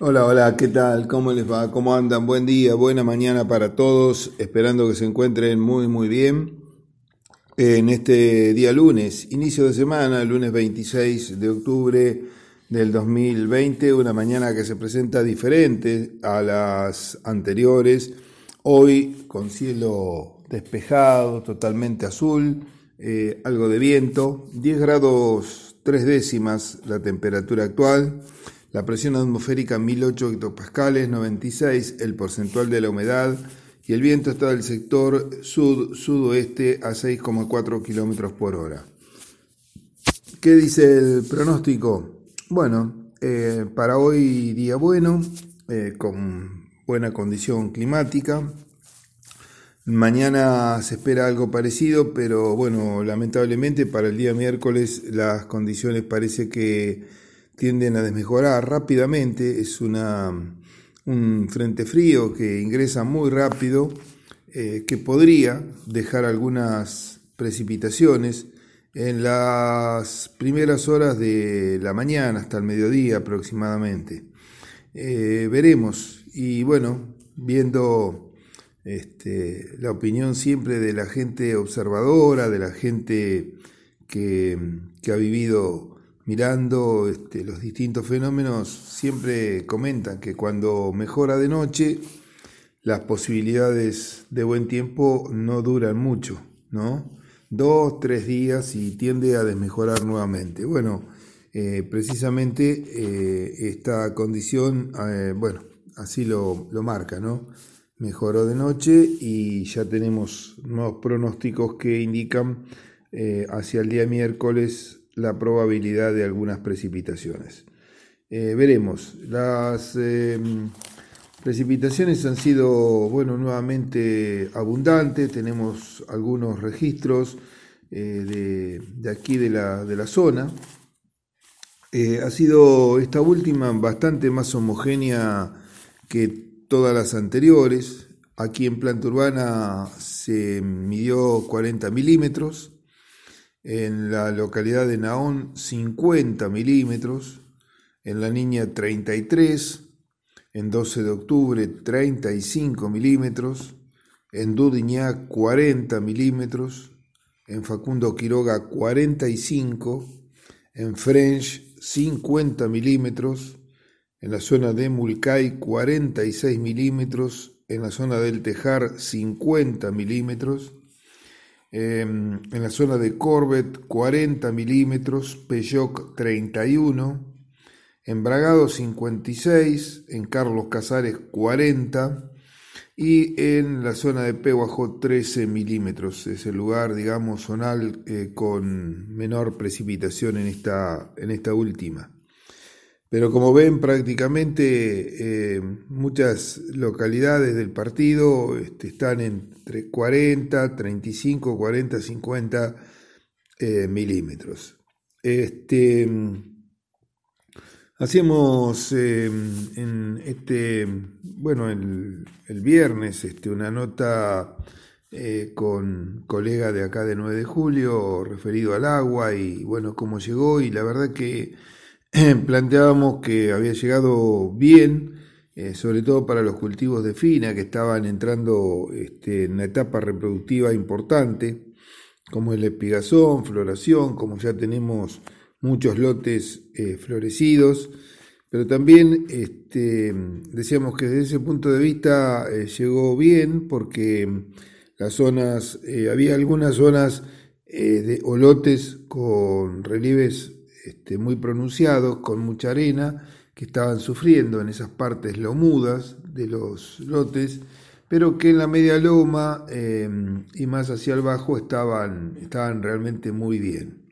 Hola, hola, ¿qué tal? ¿Cómo les va? ¿Cómo andan? Buen día, buena mañana para todos, esperando que se encuentren muy, muy bien. En este día lunes, inicio de semana, lunes 26 de octubre del 2020, una mañana que se presenta diferente a las anteriores, hoy con cielo despejado, totalmente azul, eh, algo de viento, 10 grados 3 décimas la temperatura actual. La presión atmosférica 1008 hectopascales, 96 el porcentual de la humedad y el viento está del sector sud-sudoeste a 6,4 kilómetros por hora. ¿Qué dice el pronóstico? Bueno, eh, para hoy día bueno, eh, con buena condición climática. Mañana se espera algo parecido, pero bueno, lamentablemente para el día miércoles las condiciones parece que tienden a desmejorar rápidamente, es una, un frente frío que ingresa muy rápido, eh, que podría dejar algunas precipitaciones en las primeras horas de la mañana hasta el mediodía aproximadamente. Eh, veremos y bueno, viendo este, la opinión siempre de la gente observadora, de la gente que, que ha vivido mirando este, los distintos fenómenos, siempre comentan que cuando mejora de noche, las posibilidades de buen tiempo no duran mucho, ¿no? Dos, tres días y tiende a desmejorar nuevamente. Bueno, eh, precisamente eh, esta condición, eh, bueno, así lo, lo marca, ¿no? Mejoró de noche y ya tenemos nuevos pronósticos que indican hacia el día miércoles la probabilidad de algunas precipitaciones. Eh, veremos, las em, precipitaciones han sido, bueno, nuevamente abundantes, tenemos algunos registros eh, de, aquí de la, de la zona. Eh, ha sido esta última bastante más homogénea que todas las anteriores. Aquí en planta urbana se midió 40 milímetros, en la localidad de Naón 50 milímetros, en la Niña 33, en 12 de octubre 35 milímetros, en Dudiñá 40 milímetros, en Facundo Quiroga 45, en French 50 milímetros, en la zona de Mulcay 46 milímetros, en la zona del Tejar 50 milímetros, Em, en la zona de Corbett 40 milímetros, Peyoc 31, en Bragado 56, en Carlos Casares 40 y en la zona de Pehuajo 13 milímetros. Es el lugar, digamos, zonal eh, con menor precipitación en esta, en esta última. Pero como ven, prácticamente eh, muchas localidades del partido este, están entre 40, 35, 40, 50 milímetros. Este, hacemos eh, en este, bueno, el, viernes este, una nota eh, con colega de acá de 9 de julio referido al agua y bueno, cómo llegó y la verdad que planteábamos que había llegado bien, eh, sobre todo para los cultivos de fina que estaban entrando este, en una etapa reproductiva importante, como el espigazón, floración, como ya tenemos muchos lotes eh, florecidos, pero también este, decíamos que desde ese punto de vista eh, llegó bien porque las zonas, había algunas zonas de olotes con relieves este, muy pronunciados, con mucha arena, que estaban sufriendo en esas partes lomudas de los lotes, pero que en la media loma em, y más hacia el bajo estaban, estaban realmente muy bien.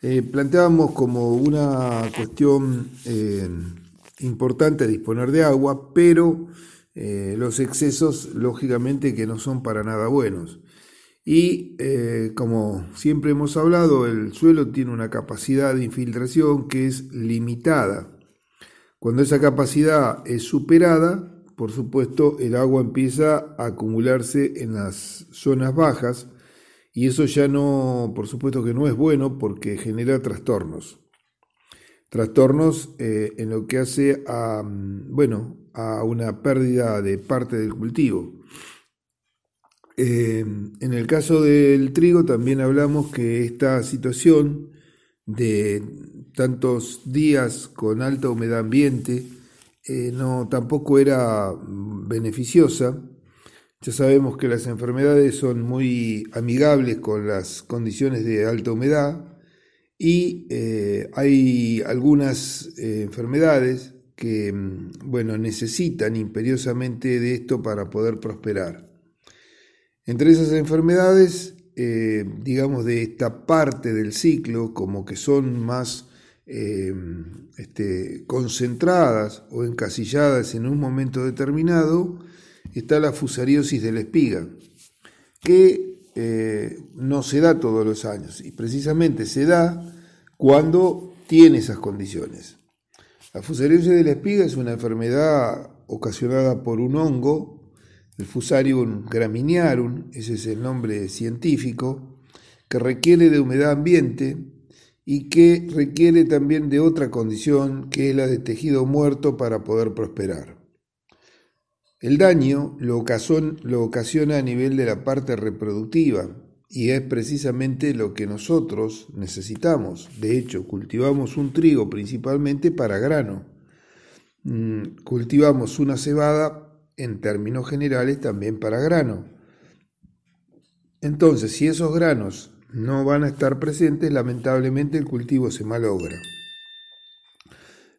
Eh, planteábamos como una cuestión em, importante disponer de agua, pero eh, los excesos lógicamente que no son para nada buenos. Y eh, como siempre hemos hablado, el suelo tiene una capacidad de infiltración que es limitada. Cuando esa capacidad es superada, por supuesto, el agua empieza a acumularse en las zonas bajas y eso ya no, por supuesto que no es bueno porque genera trastornos. trastornos eh, en lo que hace a, mm, bueno, a una pérdida de parte del cultivo. Eh, en el caso del trigo también hablamos que esta situación de tantos días con alta humedad ambiente eh, no tampoco era beneficiosa. Ya sabemos que las enfermedades son muy amigables con las condiciones de alta humedad y eh, hay algunas enfermedades que mm, bueno, necesitan imperiosamente de esto para poder prosperar. Entre esas enfermedades, eh, digamos, de esta parte del ciclo, como que son más este, concentradas o encasilladas en un momento determinado, está la fusariosis de la espiga, que eh, no se da todos los años y precisamente se da cuando tiene esas condiciones. La fusariosis de la espiga es una enfermedad ocasionada por un hongo, el Fusarium graminearum, ese es el nombre científico, que requiere de humedad ambiente y que requiere también de otra condición que es la de tejido muerto para poder prosperar. El daño lo ocasiona, a nivel de la parte reproductiva y es precisamente lo que nosotros necesitamos. De hecho, cultivamos un trigo principalmente para grano. Mm, cultivamos una cebada en términos generales también para grano. Entonces, si esos granos no van a estar presentes, lamentablemente el cultivo se malogra.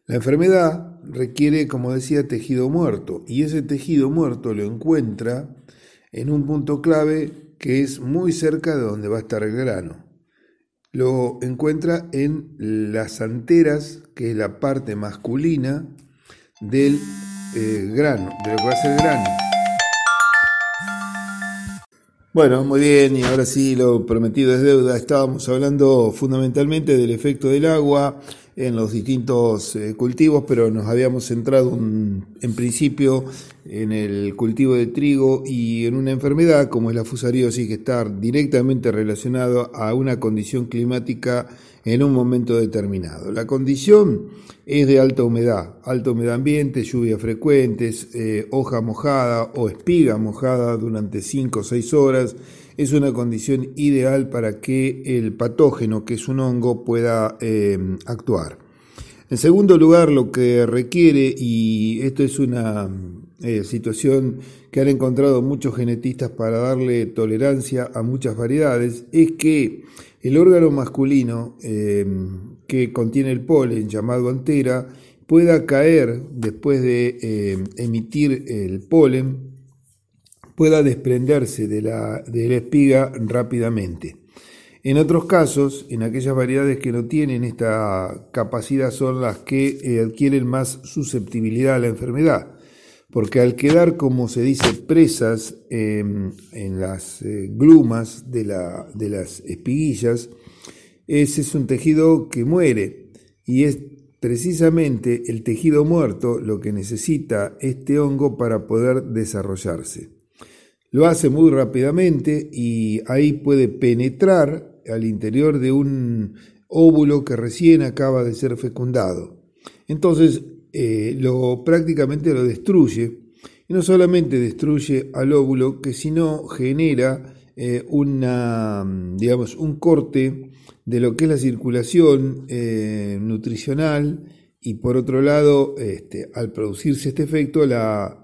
La enfermedad requiere, como decía, tejido muerto y ese tejido muerto lo encuentra en un punto clave que es muy cerca de donde va a estar el grano. Lo encuentra en las anteras, que es la parte masculina del eh, grano, de lo que va a ser grano. Bueno, muy bien, y ahora sí, lo prometido es deuda. Estábamos hablando fundamentalmente del efecto del agua en los distintos eh, cultivos, pero nos habíamos centrado en principio en el cultivo de trigo y en una enfermedad como es la fusariosis que está directamente relacionado a una condición climática en un momento determinado. La condición es de alta humedad, alta humedad ambiente, lluvias frecuentes, eh, hoja mojada o espiga mojada durante 5 o 6 horas, es una condición ideal para que el patógeno, que es un hongo, pueda eh, actuar. En segundo lugar, lo que requiere, y esto es una eh, situación que han encontrado muchos genetistas para darle tolerancia a muchas variedades, es que el órgano masculino eh, que contiene el polen, llamado antera, pueda caer después de emitir el polen, pueda desprenderse de la, de la espiga rápidamente. En otros casos, en aquellas variedades que no tienen esta capacidad son las que adquieren más susceptibilidad a la enfermedad porque al quedar, como se dice, presas em, en las eh, glumas de, las espiguillas, ese es un tejido que muere y es precisamente el tejido muerto lo que necesita este hongo para poder desarrollarse. Lo hace muy rápidamente y ahí puede penetrar al interior de un óvulo que recién acaba de ser fecundado. Entonces, eh, lo prácticamente lo destruye. Y no solamente destruye al óvulo, que sino genera eh, una, digamos, un corte de lo que es la circulación eh, nutricional y por otro lado, este, al producirse este efecto, la,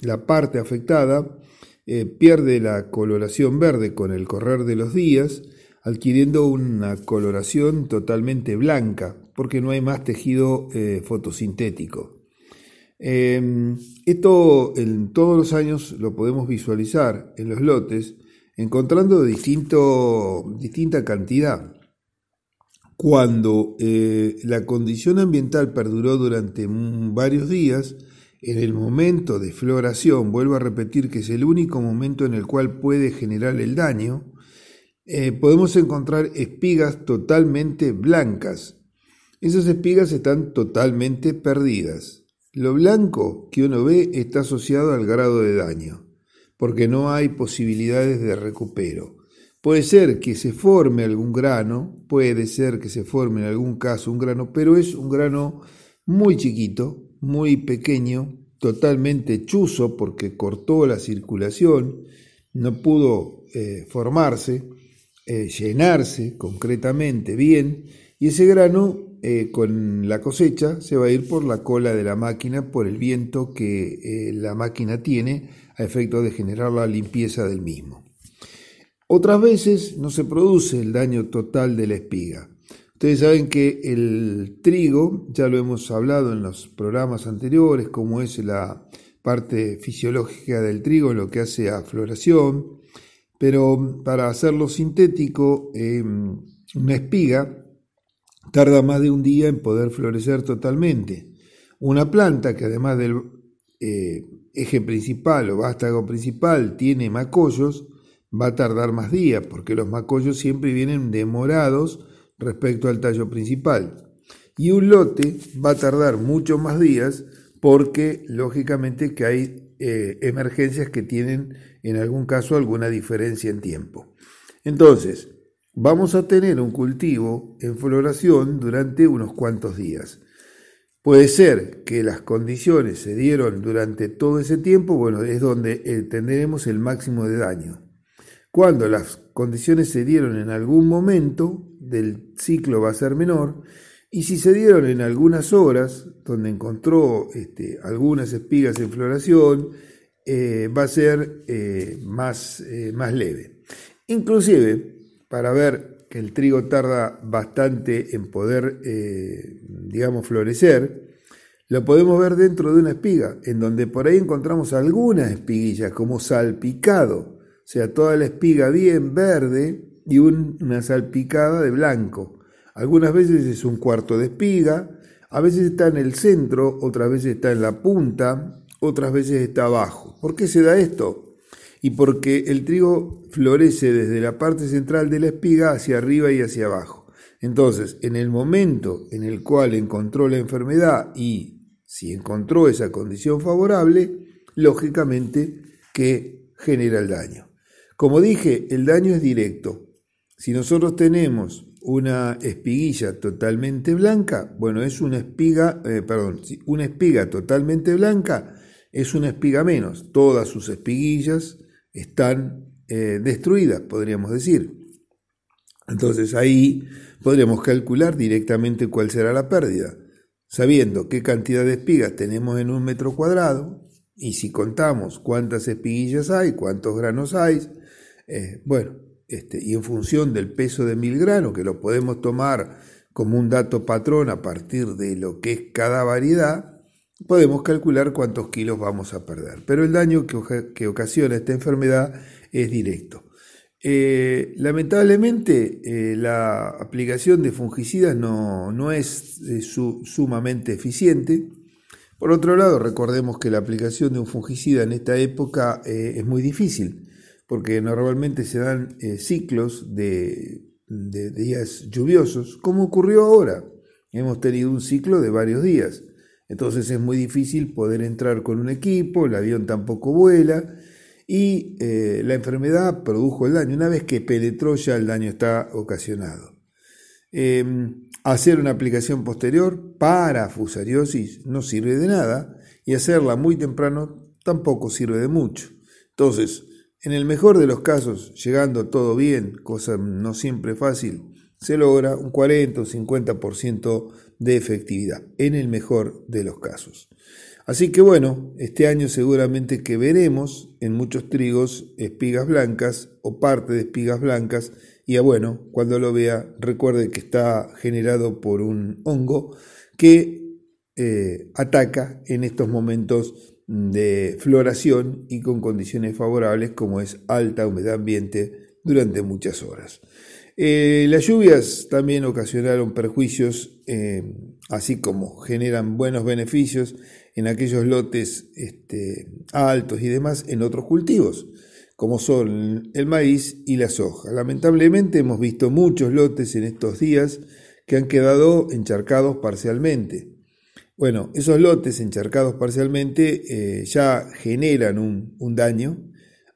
la parte afectada pierde la coloración verde con el correr de los días, adquiriendo una coloración totalmente blanca, porque no hay más tejido eh, fotosintético. Em, esto en todos los años lo podemos visualizar en los lotes, encontrando distinto, distinta cantidad. Cuando eh, la condición ambiental perduró durante varios días, en el momento de floración, vuelvo a repetir que es el único momento en el cual puede generar el daño, eh, podemos encontrar espigas totalmente blancas. Esas espigas están totalmente perdidas. Lo blanco que uno ve está asociado al grado de daño, porque no hay posibilidades de recupero. Puede ser que se forme algún grano, puede ser que se forme en algún caso un grano, pero es un grano muy chiquito, muy pequeño, totalmente chuzo porque cortó la circulación, no pudo eh, formarse, eh, llenarse concretamente bien, y ese grano eh, con la cosecha se va a ir por la cola de la máquina, por el viento que la máquina tiene a efecto de generar la limpieza del mismo. Otras veces no se produce el daño total de la espiga. Ustedes saben que el trigo, ya lo hemos hablado en los programas anteriores, cómo es la parte fisiológica del trigo, lo que hace a floración, pero para hacerlo sintético, em, una espiga tarda más de un día en poder florecer totalmente. Una planta que además del eh, eje principal o vástago principal tiene macollos, va a tardar más días, porque los macollos siempre vienen demorados respecto al tallo principal. Y un lote va a tardar muchos más días porque lógicamente que hay eh, emergencias que tienen en algún caso alguna diferencia en tiempo. Entonces, vamos a tener un cultivo en floración durante unos cuantos días. Puede ser que las condiciones se dieron durante todo ese tiempo, bueno, es donde eh, tendremos el máximo de daño. Cuando las condiciones se dieron en algún momento del ciclo va a ser menor, y si se dieron en algunas horas, donde encontró este, algunas espigas en floración, eh, va a ser eh, más, eh, más leve. Inclusive, para ver que el trigo tarda bastante en poder, digamos, florecer, lo podemos ver dentro de una espiga, en donde por ahí encontramos algunas espiguillas como salpicado sea, toda la espiga bien verde y una salpicada de blanco. Algunas veces es un cuarto de espiga, a veces está en el centro, otras veces está en la punta, otras veces está abajo. ¿Por qué se da esto? Y porque el trigo florece desde la parte central de la espiga hacia arriba y hacia abajo. Entonces, en el momento en el cual encontró la enfermedad y si encontró esa condición favorable, lógicamente que genera el daño. Como dije, el daño es directo. Si nosotros tenemos una espiguilla totalmente blanca, bueno, es una espiga, eh, perdón, una espiga totalmente blanca es una espiga menos. Todas sus espiguillas están eh, destruidas, podríamos decir. Entonces ahí podríamos calcular directamente cuál será la pérdida, sabiendo qué cantidad de espigas tenemos en un metro cuadrado y si contamos cuántas espiguillas hay, cuántos granos hay, eh, bueno, este, y en función del peso de mil granos, que lo podemos tomar como un dato patrón a partir de lo que es cada variedad, podemos calcular cuántos kilos vamos a perder. Pero el daño que, ocasiona esta enfermedad es directo. Eh, lamentablemente, eh, la aplicación de fungicidas no, es sumamente eficiente. Por otro lado, recordemos que la aplicación de un fungicida en esta época es muy difícil porque normalmente se dan eh, ciclos de, días lluviosos, como ocurrió ahora. Hemos tenido un ciclo de varios días. Entonces es muy difícil poder entrar con un equipo, el avión tampoco vuela y eh, la enfermedad produjo el daño. Una vez que penetró ya el daño está ocasionado. Em, hacer una aplicación posterior para fusariosis no sirve de nada y hacerla muy temprano tampoco sirve de mucho. Entonces, en el mejor de los casos, llegando todo bien, cosa no siempre fácil, se logra un 40 o 50% de efectividad, en el mejor de los casos. Así que bueno, este año seguramente que veremos en muchos trigos espigas blancas o parte de espigas blancas y bueno, cuando lo vea recuerde que está generado por un hongo que eh, ataca en estos momentos de floración y con condiciones favorables como es alta humedad ambiente durante muchas horas. Eh, las lluvias también ocasionaron perjuicios, eh, así como generan buenos beneficios en aquellos lotes este, altos y demás en otros cultivos, como son el maíz y la soja. Lamentablemente hemos visto muchos lotes en estos días que han quedado encharcados parcialmente. Bueno, esos lotes encharcados parcialmente eh, ya generan un, daño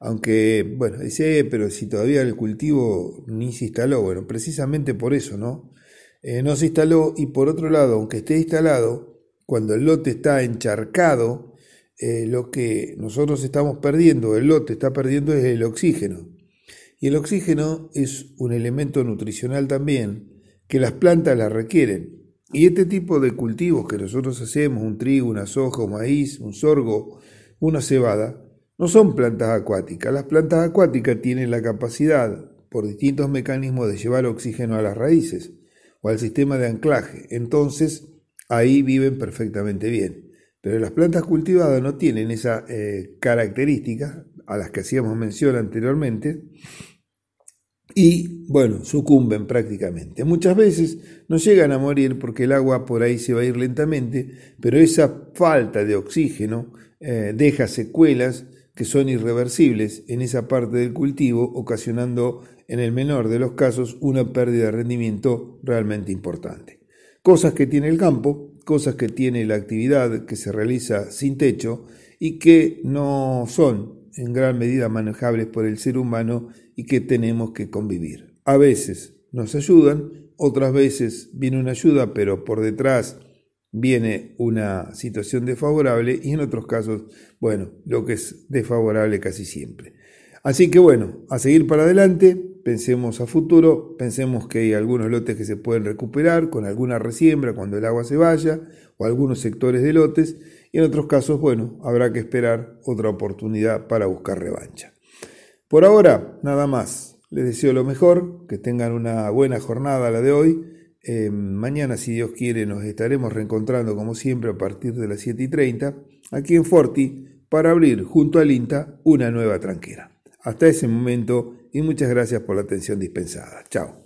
Aunque, bueno, dice, pero si todavía el cultivo ni se instaló, bueno, precisamente por eso, ¿no? Eh, no se instaló y por otro lado, aunque esté instalado, cuando el lote está encharcado, eh, lo que nosotros estamos perdiendo, el lote está perdiendo es el oxígeno. Y el oxígeno es un elemento nutricional también que las plantas la requieren. Y este tipo de cultivos que nosotros hacemos, un trigo, una soja, un maíz, un sorgo, una cebada, no son plantas acuáticas. Las plantas acuáticas tienen la capacidad, por distintos mecanismos, de llevar oxígeno a las raíces o al sistema de anclaje. Entonces, ahí viven perfectamente bien. Pero las plantas cultivadas no tienen esa eh, característica a las que hacíamos mención anteriormente y, bueno, sucumben prácticamente. Muchas veces no llegan a morir porque el agua por ahí se va a ir lentamente, pero esa falta de oxígeno eh, deja secuelas que son irreversibles en esa parte del cultivo, ocasionando en el menor de los casos una pérdida de rendimiento realmente importante. Cosas que tiene el campo, cosas que tiene la actividad que se realiza sin techo y que no son en gran medida manejables por el ser humano y que tenemos que convivir. A veces nos ayudan, otras veces viene una ayuda, pero por detrás viene una situación desfavorable y en otros casos, bueno, lo que es desfavorable casi siempre. Así que bueno, a seguir para adelante, pensemos a futuro, pensemos que hay algunos lotes que se pueden recuperar con alguna resiembra cuando el agua se vaya o algunos sectores de lotes y en otros casos, bueno, habrá que esperar otra oportunidad para buscar revancha. Por ahora, nada más. Les deseo lo mejor, que tengan una buena jornada la de hoy eh, mañana, si Dios quiere, nos estaremos reencontrando como siempre a partir de las 7 y 30 aquí en Forti para abrir junto al INTA una nueva tranquera. Hasta ese momento y muchas gracias por la atención dispensada. Chao.